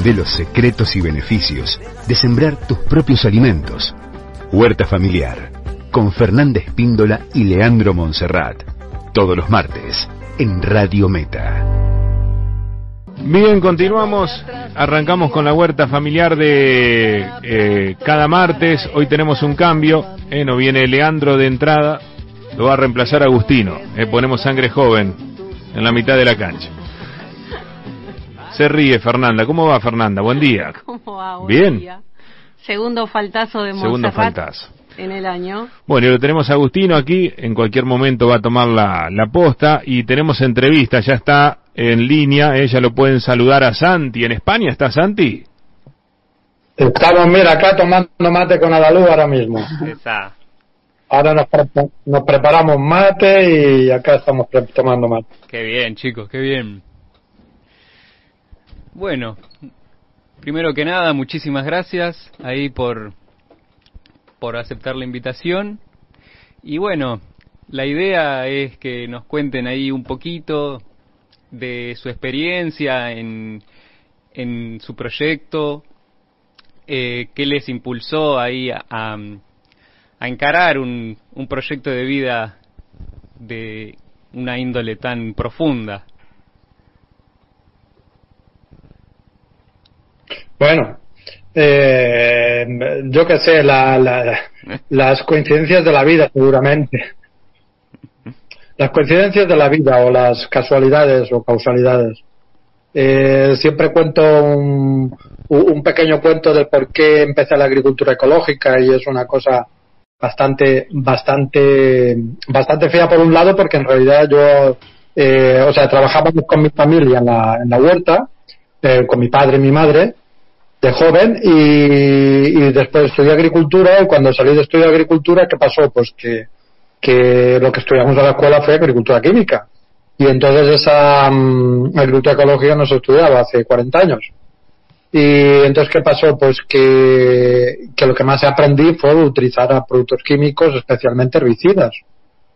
Aprende los secretos y beneficios de sembrar tus propios alimentos. Huerta Familiar, con Fernández Píndola y Leandro Monserrat. Todos los martes, en Radio Meta. Bien, continuamos. Arrancamos con la huerta familiar de eh, cada martes. Hoy tenemos un cambio. Eh, no viene Leandro de entrada. Lo va a reemplazar Agustino. Eh, ponemos sangre joven en la mitad de la cancha. Se ríe Fernanda. ¿Cómo va Fernanda? Buen día. ¿Cómo va? Buen Bien. día. Segundo faltazo de Segundo Montserrat faltazo. en el año. Bueno, y lo tenemos a Agustino aquí, en cualquier momento va a tomar la, la posta y tenemos entrevista, ya está en línea, eh, ya lo pueden saludar a Santi. ¿En España está Santi? Estamos, mira, acá tomando mate con Adalú ahora mismo. Esa. Ahora nos, pre- nos preparamos mate y acá estamos pre- tomando mate. Qué bien, chicos, qué bien. Bueno, primero que nada, muchísimas gracias ahí por, por aceptar la invitación. Y bueno, la idea es que nos cuenten ahí un poquito de su experiencia en, en su proyecto, eh, qué les impulsó ahí a, a, a encarar un, un proyecto de vida de una índole tan profunda. Bueno, eh, yo qué sé, la- la- las coincidencias de la vida, seguramente. Las coincidencias de la vida o las casualidades o causalidades. Eh, siempre cuento un, un pequeño cuento de por qué empecé la agricultura ecológica y es una cosa bastante, bastante, bastante fea por un lado porque en realidad yo, eh, o sea, trabajábamos con mi familia en la, en la huerta, eh, con mi padre y mi madre, de joven y, después estudié agricultura y cuando salí de estudiar agricultura, ¿qué pasó? Pues que, que lo que estudiamos en la escuela fue agricultura química. Y entonces esa mm, agricultura ecológica no se estudiaba hace 40 años. Y entonces, ¿qué pasó? Pues que, que lo que más aprendí fue utilizar productos químicos, especialmente herbicidas.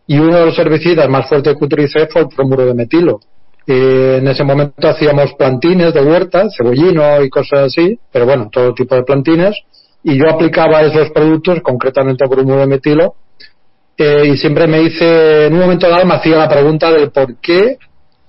Y uno de los herbicidas más fuertes que utilicé fue el bromuro de metilo. Eh, en ese momento hacíamos plantines de huerta, cebollino y cosas así, pero bueno, todo tipo de plantines. Y yo aplicaba esos productos, concretamente el bromuro de metilo, eh, y siempre me hice, en un momento dado me hacía la pregunta del por qué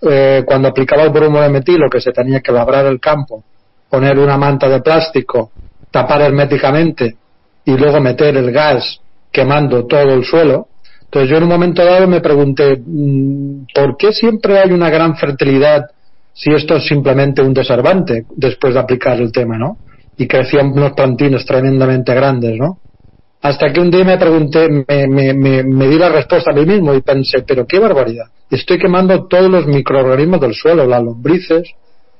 eh, cuando aplicaba el bromuro de metilo, que se tenía que labrar el campo, poner una manta de plástico, tapar herméticamente y luego meter el gas quemando todo el suelo. Entonces yo en un momento dado me pregunté, mm, ¿por qué siempre hay una gran fertilidad si esto es simplemente un desherbante después de aplicar el tema, ¿no? Y crecían unos plantines tremendamente grandes, ¿no? Hasta que un día me pregunté, me, me, me, me di la respuesta a mí mismo y pensé, pero qué barbaridad. Estoy quemando todos los microorganismos del suelo, las lombrices,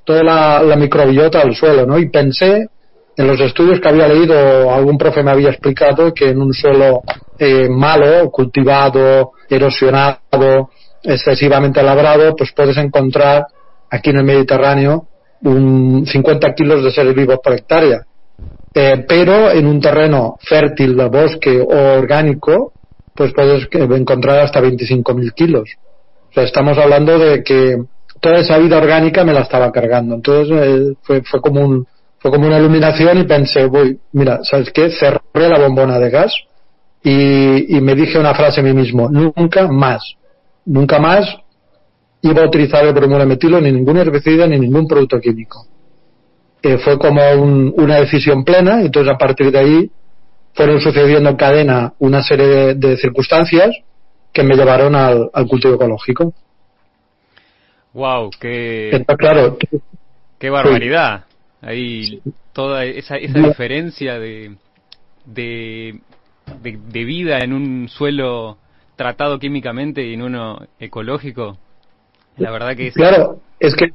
toda la, la microbiota del suelo, ¿no? Y pensé en los estudios que había leído, algún profe me había explicado que en un suelo eh, malo, cultivado, erosionado, excesivamente labrado, pues puedes encontrar aquí en el Mediterráneo un 50 kilos de seres vivos por hectárea. Eh, pero en un terreno fértil de bosque o orgánico, pues puedes encontrar hasta 25.000 kilos. O sea, estamos hablando de que toda esa vida orgánica me la estaba cargando. Entonces eh, fue, fue como un, fue como una iluminación y pensé, voy, mira, ¿sabes qué? Cerré la bombona de gas y, y me dije una frase a mí mismo, nunca más, nunca más iba a utilizar el bromuro de metilo ni ningún herbicida ni ningún producto químico. Eh, fue como un- una decisión plena entonces a partir de ahí fueron sucediendo en cadena una serie de, de circunstancias que me llevaron al, al cultivo ecológico. Wow, qué, Entonces, claro, qué barbaridad. Ahí toda esa, esa diferencia de, de, de, vida en un suelo tratado químicamente y en uno ecológico. La verdad que es... Claro, es que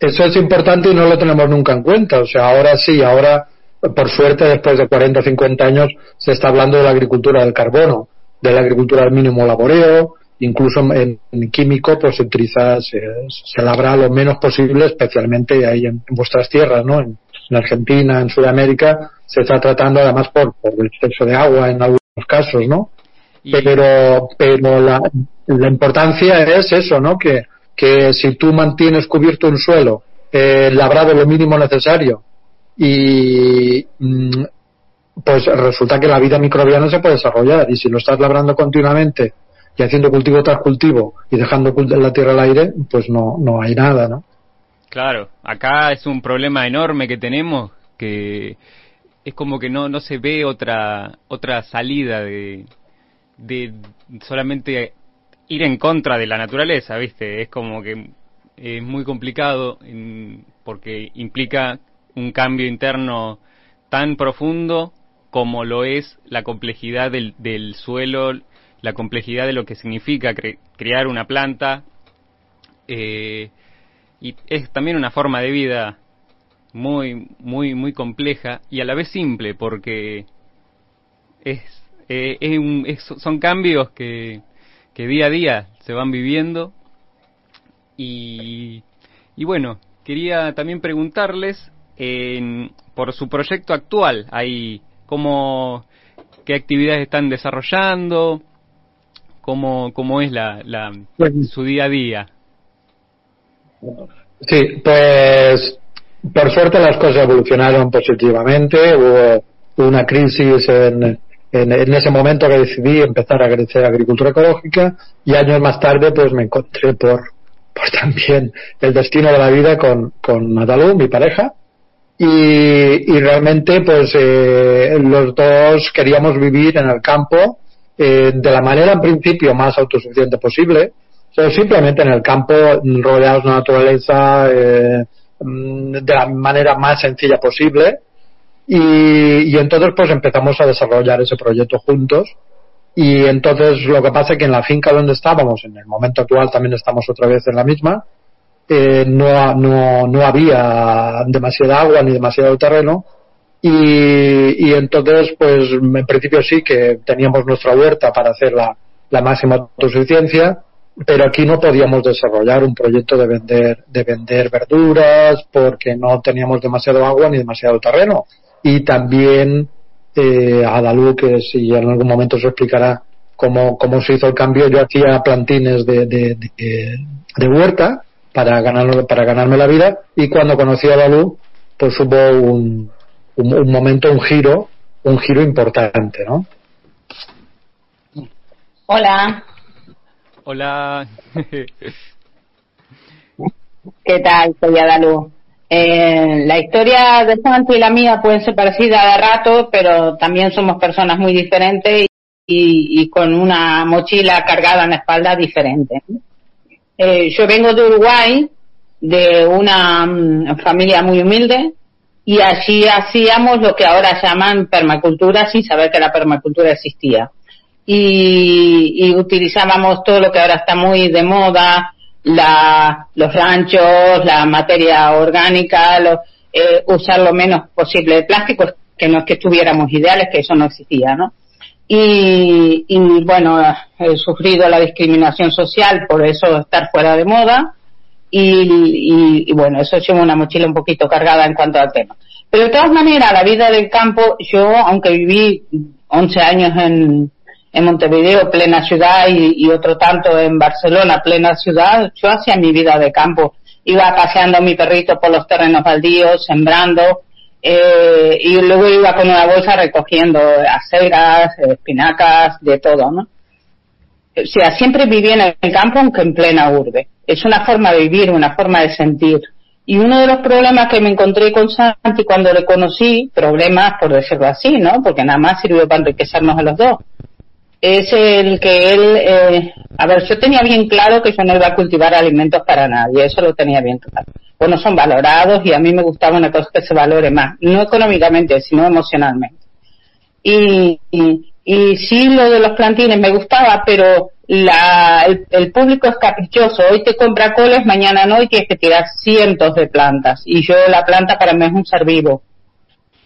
eso es importante y no lo tenemos nunca en cuenta. O sea, ahora sí, ahora, por suerte, después de 40 o 50 años, se está hablando de la agricultura del carbono, de la agricultura del mínimo laboreo, incluso en, en químico, pues se utiliza, se, se labra lo menos posible, especialmente ahí en, en vuestras tierras, ¿no? En, en Argentina, en Sudamérica, se está tratando además por, por el exceso de agua en algunos casos, ¿no? y- pero pero la, la importancia es eso no que que si tú mantienes cubierto un suelo eh, labrado lo mínimo necesario y mm, pues resulta que la vida microbiana se puede desarrollar y si lo estás labrando continuamente y haciendo cultivo tras cultivo y dejando la tierra al aire, pues no, no hay nada, ¿no? Claro, acá es un problema enorme que tenemos que es como que no, no se ve otra, otra salida de, de solamente ir en contra de la naturaleza, ¿viste? Es como que es muy complicado porque implica un cambio interno tan profundo como lo es la complejidad del, del suelo, la complejidad de lo que significa crear una planta. Eh, y es también una forma de vida muy, muy, muy compleja y a la vez simple porque es, eh, son cambios que, que día a día se van viviendo. Y, y bueno, quería también preguntarles por su proyecto actual, ahí, cómo, qué actividades están desarrollando, cómo, cómo es la, la, su día a día. Sí, pues por suerte las cosas evolucionaron positivamente. Hubo una crisis en, en, ese momento que decidí empezar a crecer agricultura ecológica y años más tarde pues me encontré por, por también el destino de la vida con, con mi pareja. Y, y realmente pues eh, los dos queríamos vivir en el campo eh, de la manera en principio más autosuficiente posible simplemente en el campo, rodeados de naturaleza, eh, mm, de la manera más sencilla posible. Y, entonces pues empezamos a desarrollar ese proyecto juntos. Y entonces lo que pasa es que en la finca donde estábamos, en el momento actual también estamos otra vez en la misma, eh, no, no, no había demasiada agua ni demasiado terreno. Y, y entonces pues en principio sí que teníamos nuestra huerta para hacer la, la máxima autosuficiencia pero aquí no podíamos desarrollar un proyecto de vender, de vender verduras porque no teníamos demasiado agua ni demasiado terreno. Y también eh, Adalú, que si en algún momento se explicará cómo, cómo se hizo el cambio, yo hacía plantines de, de, de, huerta para, ganar, para ganarme la vida y cuando conocí a Adalú, pues hubo un, un momento, un giro, un giro importante, ¿no? Hola, Hola. ¿Qué tal? Soy Adalu. Eh, la historia de Santi y la mía pueden ser parecidas de rato, pero también somos personas muy diferentes y, con una mochila cargada en la espalda diferente. Eh, yo vengo de Uruguay, de una mm, familia muy humilde, y allí hacíamos lo que ahora llaman permacultura sin saber que la permacultura existía y, utilizábamos todo lo que ahora está muy de moda, la, los ranchos, la materia orgánica, lo, eh, usar lo menos posible de plástico, que no es que estuviéramos ideales, que eso no existía, ¿no? Y, y bueno, he sufrido la discriminación social por eso estar fuera de moda y, y, bueno, eso lleva una mochila un poquito cargada en cuanto al tema. Pero de todas maneras, la vida del campo, yo, aunque viví 11 años en, en Montevideo, plena ciudad, y, otro tanto en Barcelona, plena ciudad, yo hacía mi vida de campo. Iba paseando a mi perrito por los terrenos baldíos, sembrando, eh, y luego iba con una bolsa recogiendo acelgas, espinacas, de todo, ¿no? O sea, siempre viví en el campo, aunque en plena urbe. Es una forma de vivir, una forma de sentir. Y uno de los problemas que me encontré con Santi cuando le conocí, problemas por decirlo así, ¿no? Porque nada más sirvió para enriquecernos a los dos es el que él, eh, a ver, yo tenía bien claro que yo no iba a cultivar alimentos para nadie, eso lo tenía bien claro. Bueno, son valorados y a mí me gustaba una cosa que se valore más, no económicamente, sino emocionalmente. Y, y, sí, lo de los plantines me gustaba, pero la, el, público es caprichoso. Hoy te compra coles, mañana no, y tienes que tirar cientos de plantas. Y yo, la planta para mí es un ser vivo.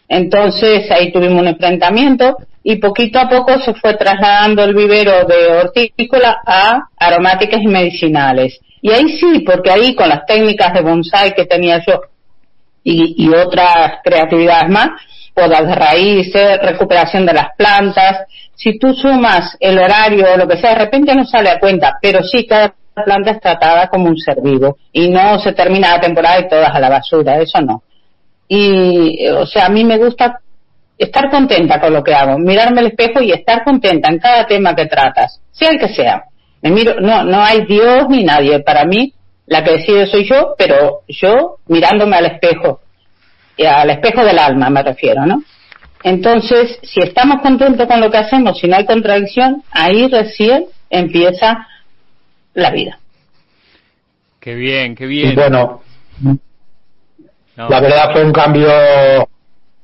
Entonces ahí tuvimos un enfrentamiento y poquito a poco se fue trasladando el vivero de hortícola a aromáticas y medicinales. Y ahí sí, porque ahí con las técnicas de bonsai que tenía yo y, otras creatividades más, podas de raíces, recuperación de las plantas, si tú sumas el horario o lo que sea, de repente no sale a cuenta, pero sí cada planta es tratada como un ser vivo y no se termina la temporada y todas a la basura, eso no. Y, o sea, a mí me gusta estar contenta con lo que hago, mirarme al espejo y estar contenta en cada tema que tratas, sea el que sea. Me miro, no, no hay Dios ni nadie. Para mí, la que decide soy yo, pero yo mirándome al espejo, y al espejo del alma me refiero, ¿no? Entonces, si estamos contentos con lo que hacemos, si no hay contradicción, ahí recién empieza la vida. Qué bien, qué bien. Y bueno, la verdad fue un cambio,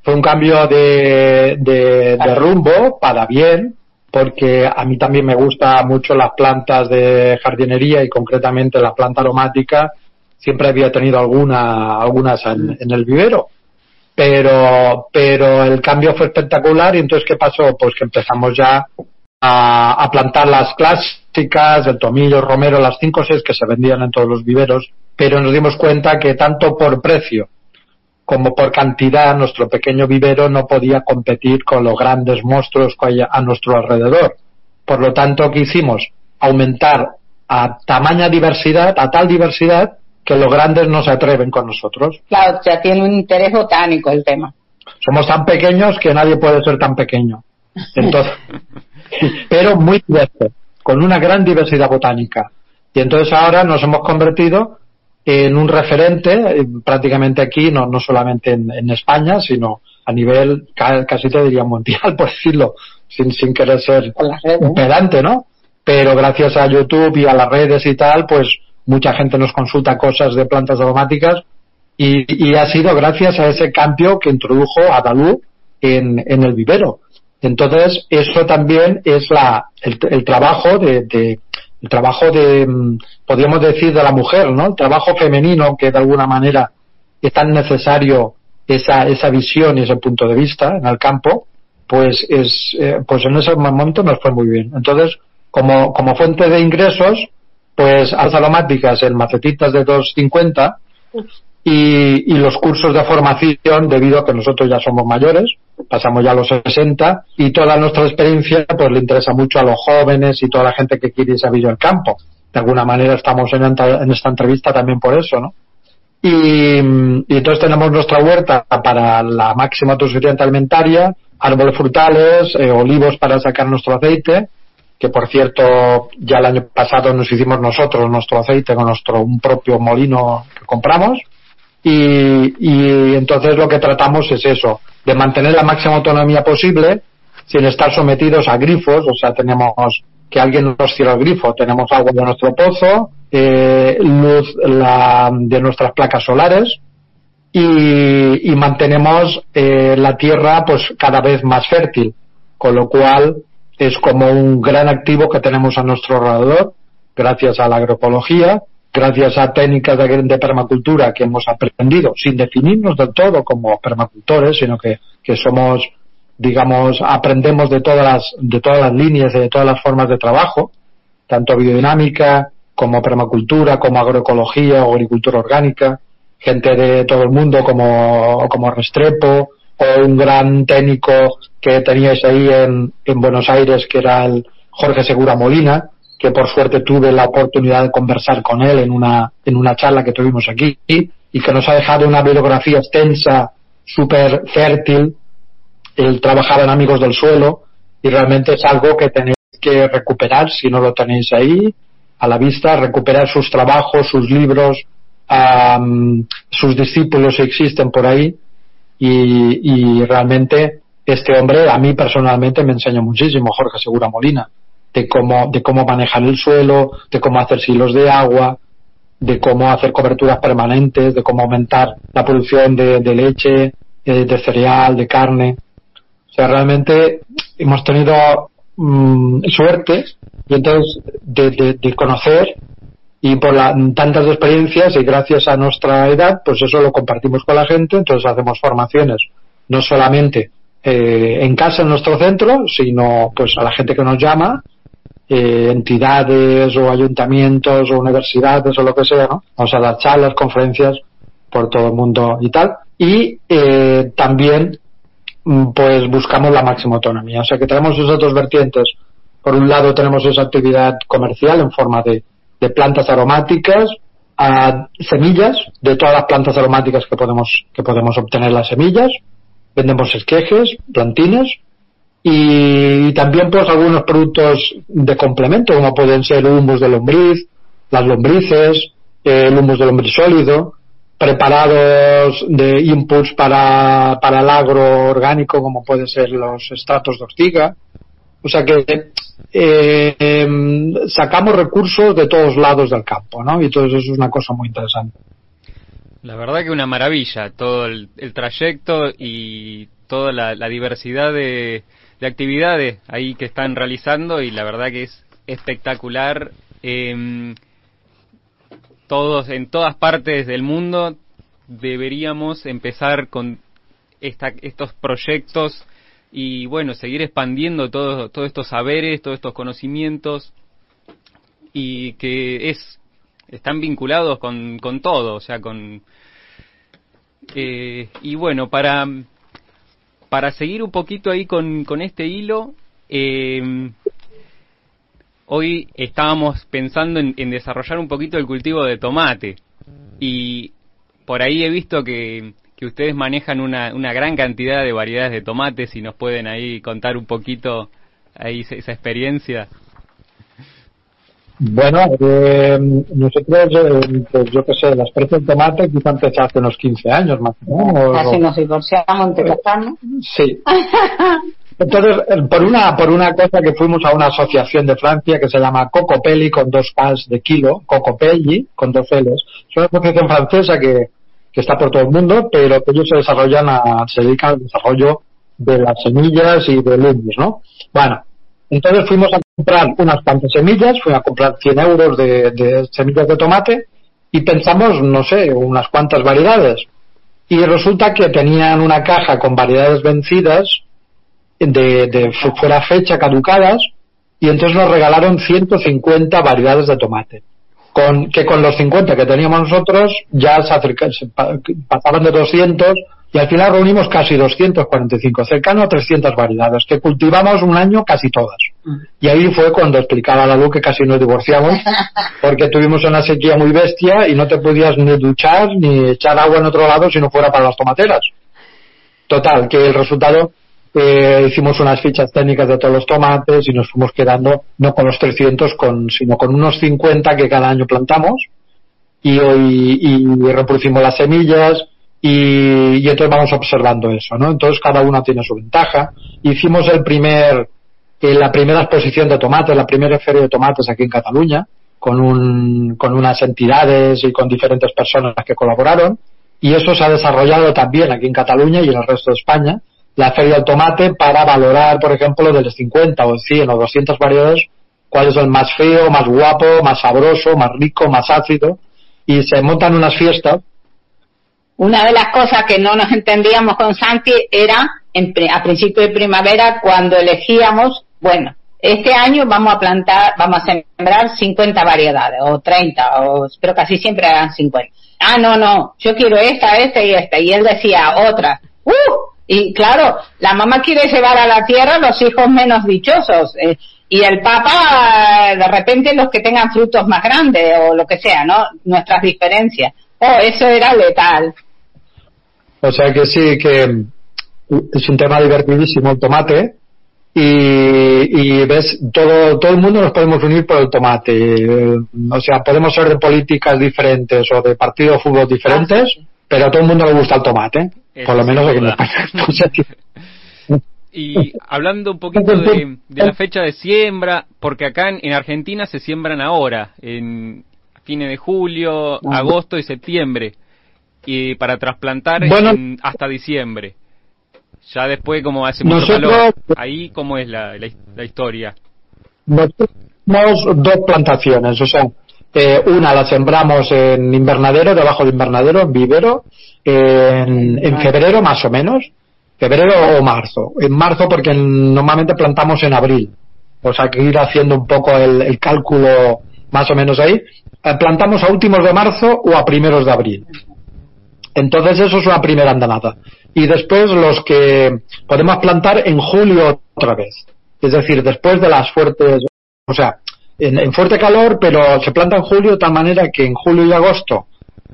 fue un cambio de, de, de rumbo para bien, porque a mí también me gustan mucho las plantas de jardinería y concretamente la planta aromática. Siempre había tenido alguna, algunas en, en el vivero pero, pero el cambio fue espectacular y entonces ¿qué pasó? Pues que empezamos ya a, a plantar las clásicas, el tomillo, el romero, las cinco o seis que se vendían en todos los viveros, pero nos dimos cuenta que tanto por precio como por cantidad nuestro pequeño vivero no podía competir con los grandes monstruos que hay a nuestro alrededor. Por lo tanto, ¿qué hicimos? Aumentar a tamaña diversidad, a tal diversidad, que los grandes no se atreven con nosotros. Claro, ya tiene un interés botánico el tema. Somos tan pequeños que nadie puede ser tan pequeño. Entonces, pero muy diverso, con una gran diversidad botánica. Y entonces ahora nos hemos convertido en un referente eh, prácticamente aquí, no, no solamente en, en España, sino a nivel casi te diría mundial, por decirlo, sin, sin querer ser un pedante, ¿no? Pero gracias a YouTube y a las redes y tal, pues mucha gente nos consulta cosas de plantas aromáticas y, y ha sido gracias a ese cambio que introdujo Adalú en, en el vivero. Entonces, eso también es la, el, el trabajo de, de, el trabajo de, mm, podríamos decir, de la mujer, ¿no? El trabajo femenino que de alguna manera es tan necesario esa, esa visión y ese punto de vista en el campo, pues es, eh, pues en ese momento nos fue muy bien. Entonces, como, como fuente de ingresos, pues aromáticas en macetitas de 250 y, y los cursos de formación debido a que nosotros ya somos mayores, pasamos ya a los 60 y toda nuestra experiencia pues le interesa mucho a los jóvenes y toda la gente que quiere a el campo. De alguna manera estamos en, esta entrevista también por eso, ¿no? Y, y, entonces tenemos nuestra huerta para la máxima autosuficiencia alimentaria, árboles frutales, eh, olivos para sacar nuestro aceite, que por cierto ya el año pasado nos hicimos nosotros nuestro aceite con nuestro un propio molino que compramos y, y entonces lo que tratamos es eso de mantener la máxima autonomía posible sin estar sometidos a grifos. O sea tenemos que alguien nos cierra el grifo. Tenemos agua de nuestro pozo eh, luz la, de nuestras placas solares y, y mantenemos eh, la tierra pues cada vez más fértil. Con lo cual es como un gran activo que tenemos a nuestro alrededor, gracias a la agroecología, gracias a técnicas de, de, permacultura que hemos aprendido, sin definirnos del todo como permacultores, sino que, que somos, digamos, aprendemos de todas las, de todas las líneas y de todas las formas de trabajo, tanto biodinámica, como permacultura, como agroecología o agricultura orgánica, gente de todo el mundo como, como Restrepo, o un gran técnico que teníais ahí en, en Buenos Aires, que era el Jorge Segura Molina, que por suerte tuve la oportunidad de conversar con él en una, en una charla que tuvimos aquí, y que nos ha dejado una bibliografía extensa, súper fértil. Él trabajaba en Amigos del Suelo, y realmente es algo que tenéis que recuperar si no lo tenéis ahí a la vista, recuperar sus trabajos, sus libros, um, sus discípulos si existen por ahí, y, y realmente este hombre a mí personalmente me enseña muchísimo, Jorge Segura Molina, de cómo, de cómo manejar el suelo, de cómo hacer silos de agua, de cómo hacer coberturas permanentes, de cómo aumentar la producción de, de leche, de, de, cereal, de carne. O sea, realmente hemos tenido mmm, suerte y entonces de, de, de conocer y por la, tantas experiencias y gracias a nuestra edad, pues eso lo compartimos con la gente, entonces hacemos formaciones, no solamente eh, en casa, en nuestro centro, sino pues a la gente que nos llama, eh, entidades o ayuntamientos o universidades o lo que sea, ¿no? Vamos a dar charlas, conferencias por todo el mundo y tal. Y eh, también pues buscamos la máxima autonomía. O sea que tenemos esas dos vertientes. Por un lado tenemos esa actividad comercial en forma de de plantas aromáticas a semillas de todas las plantas aromáticas que podemos, que podemos obtener las semillas. Vendemos esquejes, plantines y también pues algunos productos de complemento como pueden ser humus de lombriz, las lombrices, el humus de lombriz sólido, preparados de inputs para, para el agro orgánico como pueden ser los estratos de ortiga. O sea que eh, em, sacamos recursos de todos lados del campo, ¿no? Y todo eso es una cosa muy interesante. La verdad que una maravilla todo el, trayecto y toda la, diversidad de, actividades ahí que están realizando y la verdad que es espectacular. Em, todos en todas partes del mundo deberíamos empezar con estos proyectos y bueno, seguir expandiendo todos estos saberes, todos estos conocimientos y que es están vinculados con, con todo, o sea, con eh, y bueno, para para seguir un poquito ahí con, con este hilo, eh, hoy estábamos pensando en, en desarrollar un poquito el cultivo de tomate y por ahí he visto que que ustedes manejan una, una gran cantidad de variedades de tomates y nos pueden ahí contar un poquito ahí esa experiencia. Bueno, eh, nosotros, eh, pues yo qué sé, las precios de tomate quizá empezó hace unos 15 años más o menos. Casi nos divorciamos entre Sí. Entonces, eh, por una, por una cosa que fuimos a una asociación de Francia que se llama Cocopelli con dos pas de kilo, Cocopelli con dos L's. Es una asociación francesa que, que está por todo el mundo, pero que ellos se desarrollan a, se dedican al desarrollo de las semillas y del humus, ¿no? Bueno, entonces fuimos a comprar unas cuantas semillas, fuimos a comprar 100 euros de, semillas de tomate y pensamos, no sé, unas cuantas variedades. Y resulta que tenían una caja con variedades vencidas de, de fuera fecha caducadas y entonces nos regalaron 150 variedades de tomate con, que con los 50 que teníamos nosotros ya se, pasaban de 200 y al final reunimos casi 245, cercano a 300 variedades, que cultivamos un año casi todas. Mm. Y ahí fue cuando explicaba la luz que casi nos divorciamos, porque tuvimos una sequía muy bestia y no te podías ni duchar ni echar agua en otro lado si no fuera para las tomateras. Total, que el resultado eh, hicimos unas fichas técnicas de todos los tomates y nos fuimos quedando no con los 300, con, sino con unos 50 que cada año plantamos y, hoy, y reproducimos las semillas y, y, entonces vamos observando eso, ¿no? Entonces cada uno tiene su ventaja. Hicimos el primer, eh, la primera exposición de tomates, la primera feria de tomates aquí en Cataluña, con, un, con unas entidades y con diferentes personas que colaboraron. Y eso se ha desarrollado también aquí en Cataluña y en el resto de España la feria del tomate para valorar, por ejemplo, de los 50 o 100 o 200 variedades, cuál es el más feo, más guapo, más sabroso, más rico, más ácido, y se montan unas fiestas. Una de las cosas que no nos entendíamos con Santi era a principio de primavera cuando elegíamos, bueno, este año vamos a plantar, vamos a sembrar 50 variedades, o 30, o, pero casi siempre eran 50. Ah, no, no, yo quiero esta, esta y esta. Y él decía otra. ¡Uh! Y claro, la mamá quiere llevar a la tierra los hijos menos dichosos. Eh, y el Papa, de repente, los que tengan frutos más grandes o lo que sea, ¿no? Nuestras diferencias. Oh, eso era letal. O sea que sí, que es un tema divertidísimo el tomate. Y, ves, todo, todo el mundo nos podemos unir por el tomate. O sea, podemos ser de políticas diferentes o de partidos de fútbol diferentes, ah, pero a todo el mundo le gusta el tomate. Por lo menos aquí en España. Y hablando un poquito de, la fecha de siembra, porque acá en, Argentina se siembran ahora, en fines de julio, agosto y septiembre, y para trasplantar hasta diciembre. Ya después, como hace mucho calor, ahí cómo es la, la, historia. Nosotros tenemos dos plantaciones, o sea, eh, una la sembramos en invernadero, debajo de invernadero, en vivero, en, febrero más o menos, febrero o marzo. En marzo porque normalmente plantamos en abril. O sea que ir haciendo un poco el, cálculo más o menos ahí. Eh, plantamos a últimos de marzo o a primeros de abril. Entonces eso es una primera andanada. Y después los que podemos plantar en julio otra vez. Es decir, después de las fuertes, o sea, en, fuerte calor, pero se planta en julio de tal manera que en julio y agosto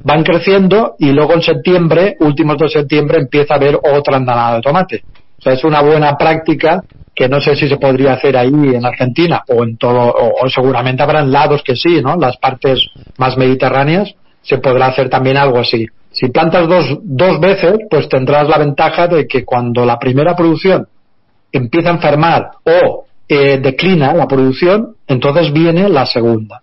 van creciendo y luego en septiembre, últimos de septiembre, empieza a haber otra andanada de tomate. O sea, es una buena práctica que no sé si se podría hacer ahí en Argentina o en todo, o, seguramente habrán lados que sí, ¿no? Las partes más mediterráneas se podrá hacer también algo así. Si plantas dos, dos veces, pues tendrás la ventaja de que cuando la primera producción empieza a enfermar o eh, declina la producción, entonces viene la segunda.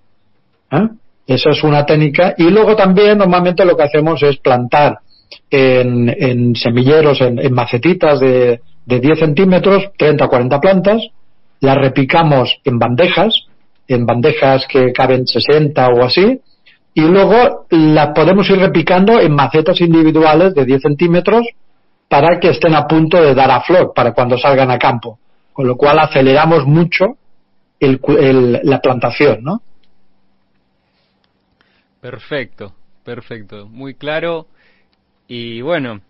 ¿eh? Esa es una técnica. Y luego también normalmente lo que hacemos es plantar en, semilleros, en, macetitas de, de 10 centímetros, 30 o 40 plantas, las repicamos en bandejas, en bandejas que caben 60 o así, y luego las podemos ir repicando en macetas individuales de 10 centímetros para que estén a punto de dar a flor, para cuando salgan a campo. Con lo cual aceleramos mucho la plantación, ¿no? Perfecto, perfecto. Muy claro. Y bueno,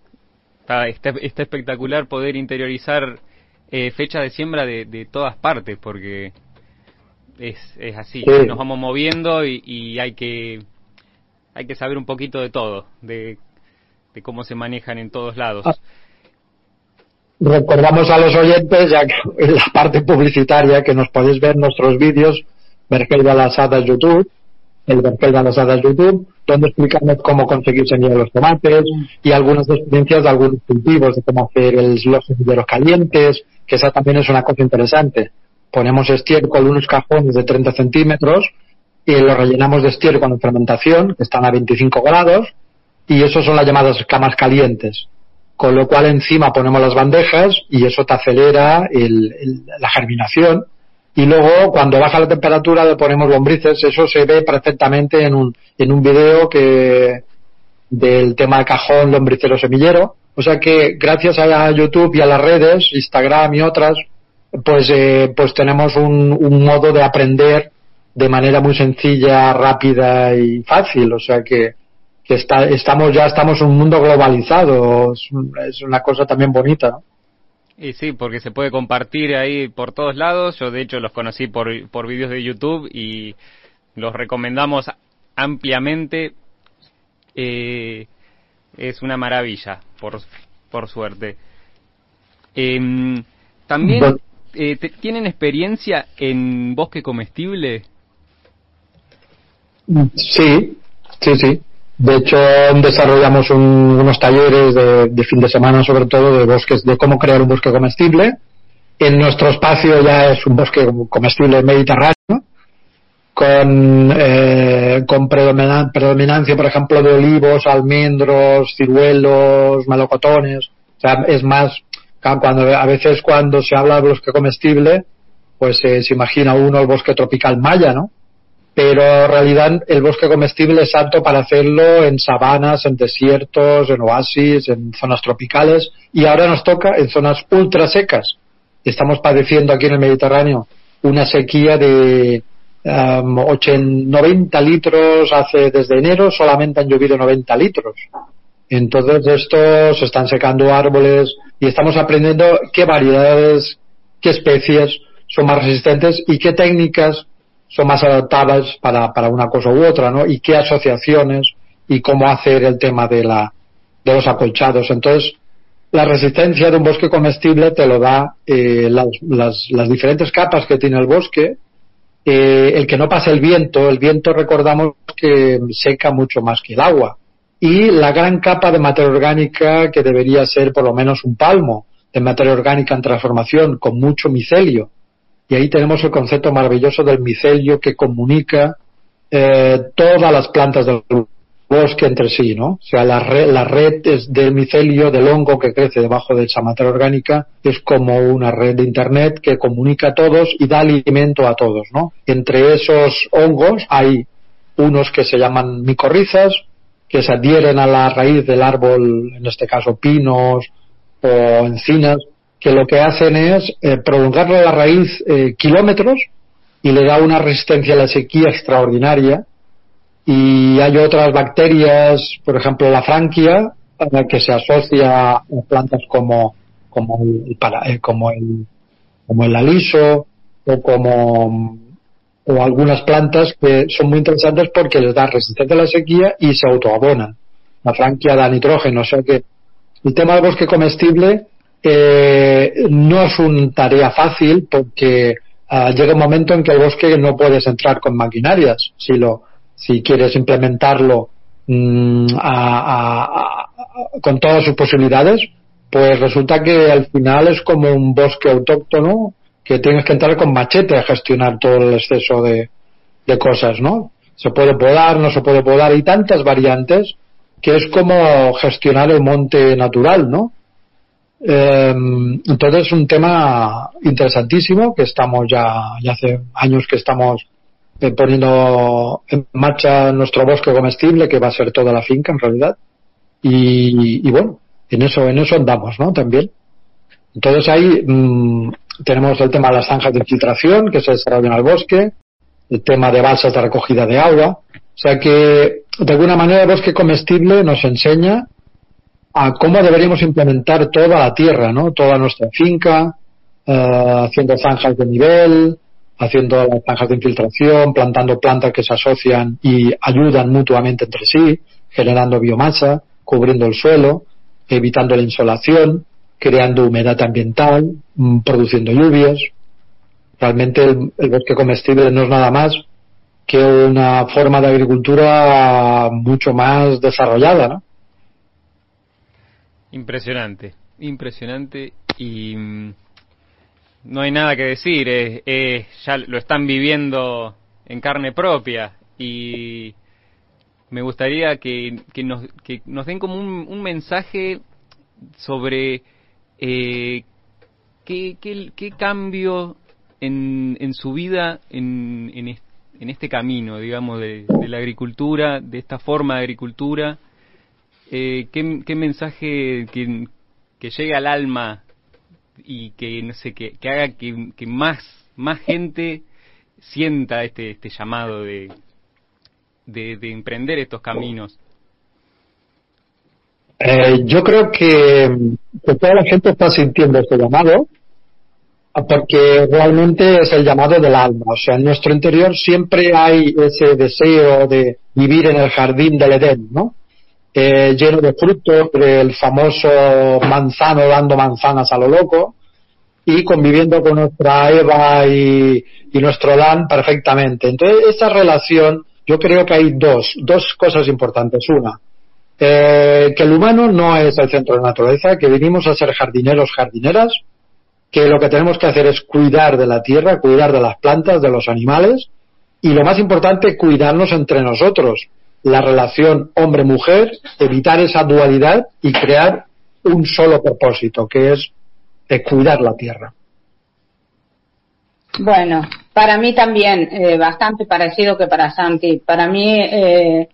está, está, espectacular poder interiorizar eh, fecha de siembra de, todas partes, porque es, es así. Nos vamos moviendo y, hay que hay que saber un poquito de todo, de, cómo se manejan en todos lados. Ah. Recordamos a los oyentes, ya que en la parte publicitaria, que nos podéis ver nuestros vídeos, Vergel de las Hadas YouTube, el Vergel de YouTube, donde explicamos cómo conseguir semillas de los tomates y algunas experiencias de algunos cultivos, de cómo hacer los semilleros calientes, que esa también es una cosa interesante. Ponemos estiércol, unos cajones de 30 centímetros, y los rellenamos de estiércol en fermentación, que están a 25 grados, y eso son las llamadas camas calientes. Con lo cual encima ponemos las bandejas y eso te acelera la germinación. Y luego cuando baja la temperatura le ponemos lombrices, eso se ve perfectamente en un, en un video que del tema cajón lombricero semillero, o sea que gracias a YouTube y a las redes, Instagram y otras, pues, eh, pues tenemos un, un modo de aprender de manera muy sencilla, rápida y fácil, o sea que que está, estamos ya estamos en un mundo globalizado, es, una cosa también bonita. Y sí, porque se puede compartir ahí por todos lados. Yo de hecho los conocí por, por vídeos de YouTube y los recomendamos ampliamente. Eh, es una maravilla, por, por suerte. Em, También, eh, ¿tienen experiencia en bosque comestible? Sí, sí, sí. De hecho, desarrollamos unos talleres de, fin de semana, sobre todo, de bosques, de cómo crear un bosque comestible. En nuestro espacio ya es un bosque comestible mediterráneo, con, eh, con predominancia, por ejemplo, de olivos, almendros, ciruelos, melocotones. O sea, es más, cuando, a veces cuando se habla de bosque comestible, pues se imagina uno el bosque tropical maya, ¿no? Pero en realidad el bosque comestible es apto para hacerlo en sabanas, en desiertos, en oasis, en zonas tropicales y ahora nos toca en zonas ultra secas. Estamos padeciendo aquí en el Mediterráneo una sequía de um, 90 litros hace desde enero solamente han llovido 90 litros. Entonces estos están secando árboles y estamos aprendiendo qué variedades, qué especies son más resistentes y qué técnicas son más adaptadas para, para una cosa u otra, ¿no? Y qué asociaciones y cómo hacer el tema de la, de los acolchados. Entonces, la resistencia de un bosque comestible te lo da eh, las, las, las, diferentes capas que tiene el bosque, eh, el que no pase el viento, el viento recordamos que seca mucho más que el agua, y la gran capa de materia orgánica que debería ser por lo menos un palmo de materia orgánica en transformación con mucho micelio y ahí tenemos el concepto maravilloso del micelio que comunica eh, todas las plantas del bosque entre sí, ¿no? O sea, la red, la red del micelio, del hongo que crece debajo de esa materia orgánica, es como una red de Internet que comunica a todos y da alimento a todos, ¿no? Entre esos hongos hay unos que se llaman micorrizas, que se adhieren a la raíz del árbol, en este caso pinos o encinas, que lo que hacen es eh, prolongarle la raíz eh, kilómetros y le da una resistencia a la sequía extraordinaria. Y hay otras bacterias, por ejemplo la franquia, que se asocia a plantas como, como, el, para, eh, como, el, como el aliso o como, o algunas plantas que son muy interesantes porque les da resistencia a la sequía y se autoabonan. La franquia da nitrógeno, o sea que el tema del bosque comestible eh, no es una tarea fácil porque ah, llega un momento en que el bosque no puedes entrar con maquinarias si lo si quieres implementarlo mm, con todas sus posibilidades pues resulta que al final es como un bosque autóctono que tienes que entrar con machete a gestionar todo el exceso de, de cosas, ¿no? Se puede podar, no se puede podar, y tantas variantes que es como gestionar el monte natural, ¿no? Eh, entonces es un tema interesantísimo que estamos ya, ya hace años que estamos eh, poniendo en marcha nuestro bosque comestible que va a ser toda la finca en realidad. Y, y bueno en eso en eso andamos no también. Entonces ahí mmm, tenemos el tema de las zanjas de infiltración que se desarrollan al bosque, el tema de balsas de recogida de agua. O sea que, de alguna manera, el bosque comestible nos enseña a cómo deberíamos implementar toda la tierra, ¿no? Toda nuestra finca, uh, haciendo zanjas de nivel, haciendo las zanjas de infiltración, plantando plantas que se asocian y ayudan mutuamente entre sí, generando biomasa, cubriendo el suelo, evitando la insolación, creando humedad ambiental, mm, produciendo lluvias. Realmente el, bosque comestible no es nada más que una forma de agricultura mucho más desarrollada, ¿no? Impresionante, impresionante y mm, no hay nada que decir, es, ya lo están viviendo en carne propia y me gustaría que, nos, que nos den como un, un mensaje sobre eh, ¿qué, qué, cambio en, en su vida en, en, en, este camino, digamos, de, la agricultura, de esta forma de agricultura? Eh, ¿qué, ¿qué, mensaje que, que llegue al alma y que, no sé, que, haga que, más, más gente sienta este, este llamado de, de, de emprender estos caminos? Eh, yo creo que, que, toda la gente está sintiendo este llamado porque realmente es el llamado del alma. O sea, en nuestro interior siempre hay ese deseo de vivir en el jardín del Edén, ¿no? Eh, lleno de frutos, el famoso manzano dando manzanas a lo loco y conviviendo con nuestra Eva y, nuestro Dan perfectamente. Entonces, esa relación, yo creo que hay dos, dos cosas importantes. Una, eh, que el humano no es el centro de la naturaleza, que venimos a ser jardineros, jardineras, que lo que tenemos que hacer es cuidar de la tierra, cuidar de las plantas, de los animales, y lo más importante, cuidarnos entre nosotros, la relación hombre-mujer, evitar esa dualidad y crear un solo propósito, que es eh, cuidar la tierra. Bueno, para mí también, eh, bastante parecido que para Santi. Para mí, eh,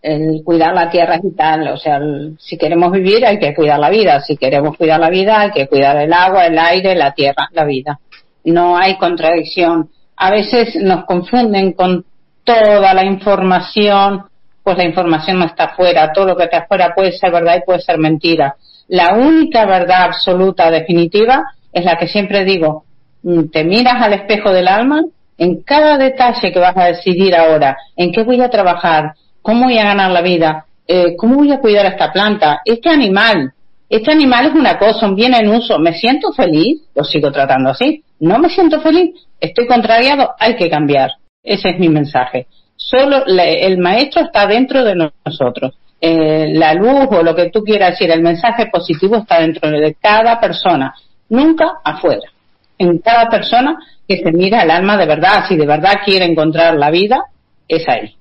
el cuidar la tierra es vital. O sea, si queremos vivir hay que cuidar la vida. Si queremos cuidar la vida hay que cuidar el agua, el aire, la tierra, la vida. No hay contradicción. A veces nos confunden con toda la información, pues la información no está afuera. Todo lo que está afuera puede ser verdad y puede ser mentira. La única verdad absoluta, definitiva, es la que siempre digo. Mm, te miras al espejo del alma en cada detalle que vas a decidir ahora, en qué voy a trabajar, ¿Cómo voy a ganar la vida? Eh, ¿Cómo voy a cuidar a esta planta? Este animal, este animal es una cosa, un bien en uso. ¿Me siento feliz? Lo sigo tratando así. ¿No me siento feliz? ¿Estoy contrariado? Hay que cambiar. Ese es mi mensaje. Solo el maestro está dentro de nosotros. Eh, la luz o lo que tú quieras decir, el mensaje positivo está dentro de cada persona, nunca afuera. En cada persona que se mira el alma de verdad, si de verdad quiere encontrar la vida, es ahí.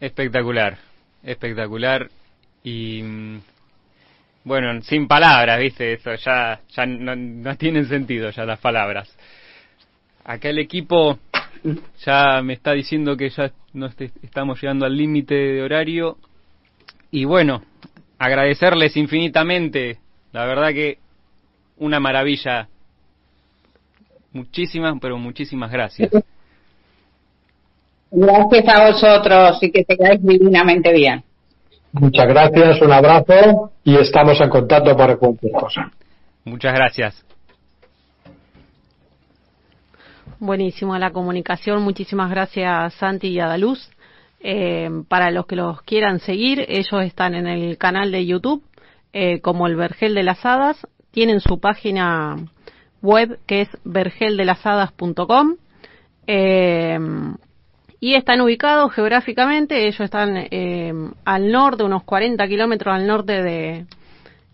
Espectacular, espectacular y bueno, sin palabras, viste, eso ya, ya no, no, tienen sentido ya las palabras. Acá el equipo ya me está diciendo que ya nos estamos llegando al límite de horario y bueno, agradecerles infinitamente, la verdad que una maravilla. Muchísimas, pero muchísimas gracias. Gracias a vosotros y que tengáis divinamente bien. Muchas gracias, un abrazo y estamos en contacto para cualquier cosa. Muchas gracias. Buenísimo la comunicación. Muchísimas gracias, Santi y Adaluz. Eh, para los que los quieran seguir, ellos están en el canal de YouTube eh, como el Vergel de las Hadas. Tienen su página web que es vergeldelasadas.com. Eh, y están ubicados geográficamente, ellos están eh, al norte, unos 40 kilómetros al norte de,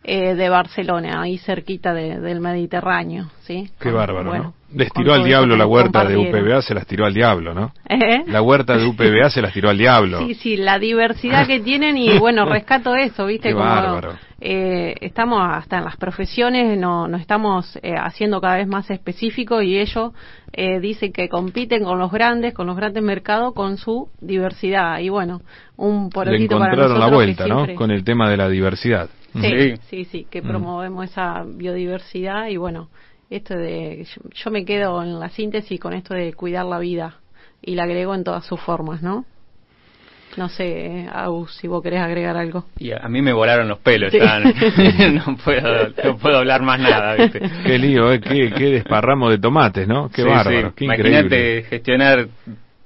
eh, de Barcelona, ahí cerquita del Mediterráneo, ¿sí? Qué bárbaro, ¿no? Les tiró al diablo la huerta de UPBA, se las tiró al diablo, ¿no? ¿Eh? La huerta de UPBA se las tiró al diablo. Sí, sí, la diversidad que tienen y bueno, rescato eso, ¿viste? Qué bárbaro. Eh, estamos hasta en las profesiones, no, nos estamos eh, haciendo cada vez más específicos y ellos eh, dicen que compiten con los grandes, con los grandes mercados, con su diversidad. Y bueno, un poquito para nosotros la vuelta, ¿no? Con el tema de la diversidad. Sí, sí, sí, que mm. promovemos esa biodiversidad y bueno, esto de yo, me quedo en la síntesis con esto de cuidar la vida y la agrego en todas sus formas, ¿no? No sé, Au, si vos querés agregar algo. Y a, mí me volaron los pelos, no, puedo, no puedo hablar más nada, ¿viste? Qué lío, ¿eh? qué, qué desparramo de tomates, ¿no? Qué bárbaro, qué Imagínate gestionar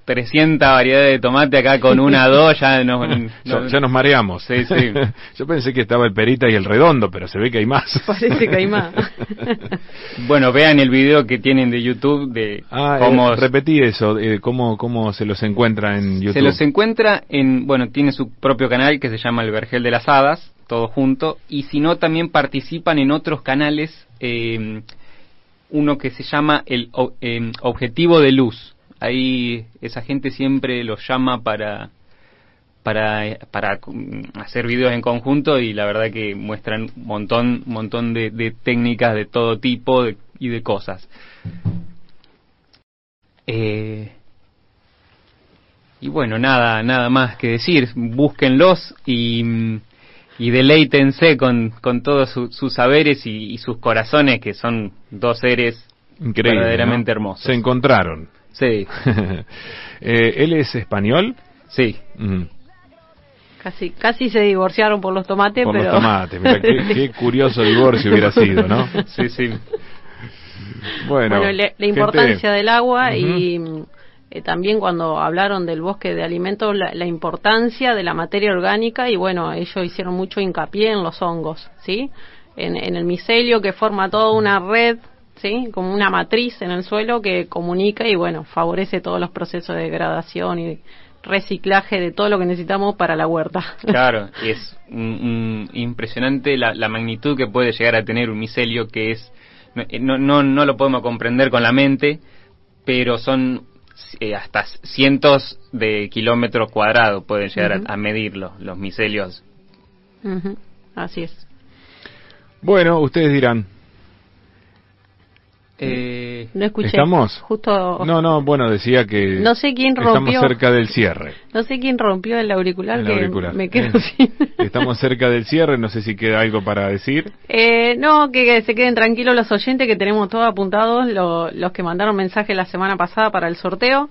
300 variedades de tomate acá con una o dos, ya nos, ya, nos mareamos. Sí, sí. Yo pensé que estaba el perita y el redondo, pero se ve que hay más. Parece que hay más. bueno, vean el video que tienen de YouTube de ah, cómo... Eh, repetí eso, eh, cómo, cómo se los encuentra en YouTube. Se los encuentra en, bueno, tiene su propio canal que se llama El Vergel de las Hadas, todo junto, y si no, también participan en otros canales, eh, uno que se llama el Objetivo de Luz ahí esa gente siempre los llama para para, para hacer videos en conjunto y la verdad que muestran un montón, montón de, técnicas de todo tipo y de cosas. Eh, y bueno, nada, nada más que decir, búsquenlos y, y deleítense con, con todos sus saberes y, sus corazones, que son dos seres verdaderamente hermosos. Se encontraron. Sí. Eh, ¿Él es español? Sí. Casi, casi se divorciaron por los tomates, por los tomates, qué, curioso divorcio hubiera sido, ¿no? Sí, sí. Bueno, la, importancia del agua y eh, también cuando hablaron del bosque de alimentos, la, importancia de la materia orgánica y bueno, ellos hicieron mucho hincapié en los hongos, ¿sí? En, en el micelio que forma toda una red ¿sí? Como una matriz en el suelo que comunica y, bueno, favorece todos los procesos de degradación y reciclaje de todo lo que necesitamos para la huerta. Claro, y es impresionante la, magnitud que puede llegar a tener un micelio que es, no, no, no lo podemos comprender con la mente, pero son eh, hasta cientos de kilómetros cuadrados pueden llegar a, medirlo, los micelios. Así es. Bueno, ustedes dirán, eh, no escuché. ¿Estamos? Justo. No, no, bueno, decía que. No sé quién rompió. Estamos cerca del cierre. No sé quién rompió el auricular, que me quedo Estamos cerca del cierre, no sé si queda algo para decir. Eh, no, que, se queden tranquilos los oyentes, que tenemos todos apuntados, los que mandaron mensaje la semana pasada para el sorteo.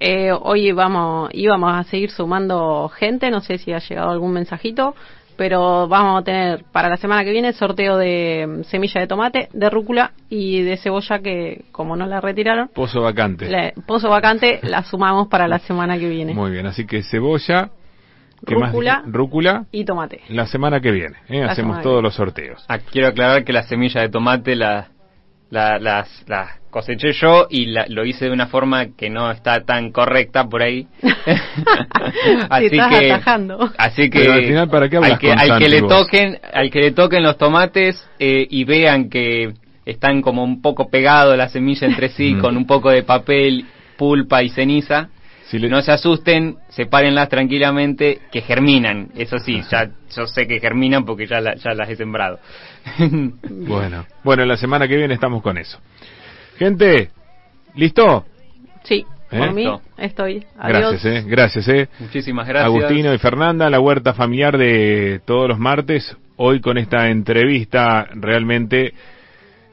Eh, hoy vamos, íbamos a seguir sumando gente, no sé si ha llegado algún mensajito pero vamos a tener para la semana que viene sorteo de semilla de tomate, de rúcula y de cebolla que como no la retiraron. Pozo vacante. pozo vacante la sumamos para la semana que viene. Muy bien, así que cebolla, rúcula, rúcula y tomate. La semana que viene, ¿eh? hacemos todos los sorteos. Ah, quiero aclarar que la semilla de tomate la, la, las, las coseché yo y lo hice de una forma que no está tan correcta por ahí. así que así que, al, final, ¿para qué que, al que le toquen al que le toquen los tomates eh, y vean que están como un poco pegados la semilla entre sí con un poco de papel, pulpa y ceniza. No se asusten, sepárenlas tranquilamente, que germinan. Eso sí, ya yo sé que germinan porque ya, ya las he sembrado. bueno, bueno, la semana que viene estamos con eso. Gente, ¿listo? Sí, ¿Eh? por mí estoy. Gracias, eh, gracias. Eh. Muchísimas gracias. Agustino y Fernanda, la huerta familiar de todos los martes, hoy con esta entrevista realmente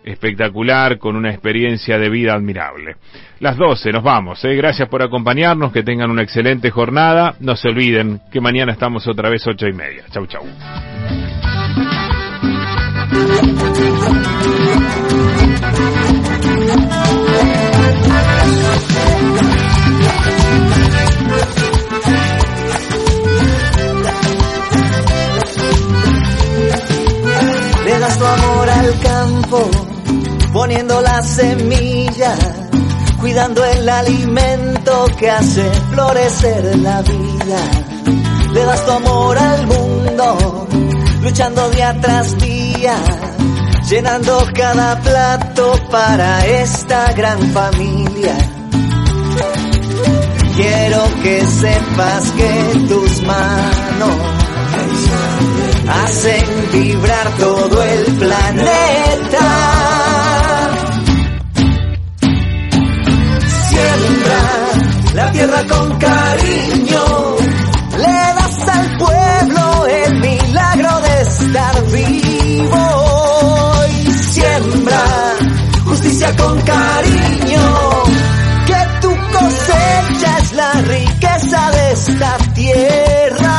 espectacular, con una experiencia de vida admirable. Las 12, nos vamos. ¿eh? Gracias por acompañarnos, que tengan una excelente jornada. No se olviden que mañana estamos otra vez ocho y media. Chau, chau. Le das tu amor al campo poniendo la semilla, cuidando el alimento que hace florecer la vida. Le das tu amor al mundo, luchando día tras día, llenando cada plato para esta gran familia. Quiero que sepas que tus manos hacen vibrar todo el planeta. La tierra con cariño, le das al pueblo el milagro de estar vivo. Y siembra justicia con cariño, que tu cosecha es la riqueza de esta tierra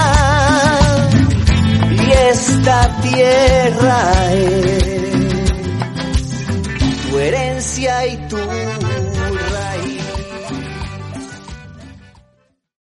y esta tierra es tu herencia y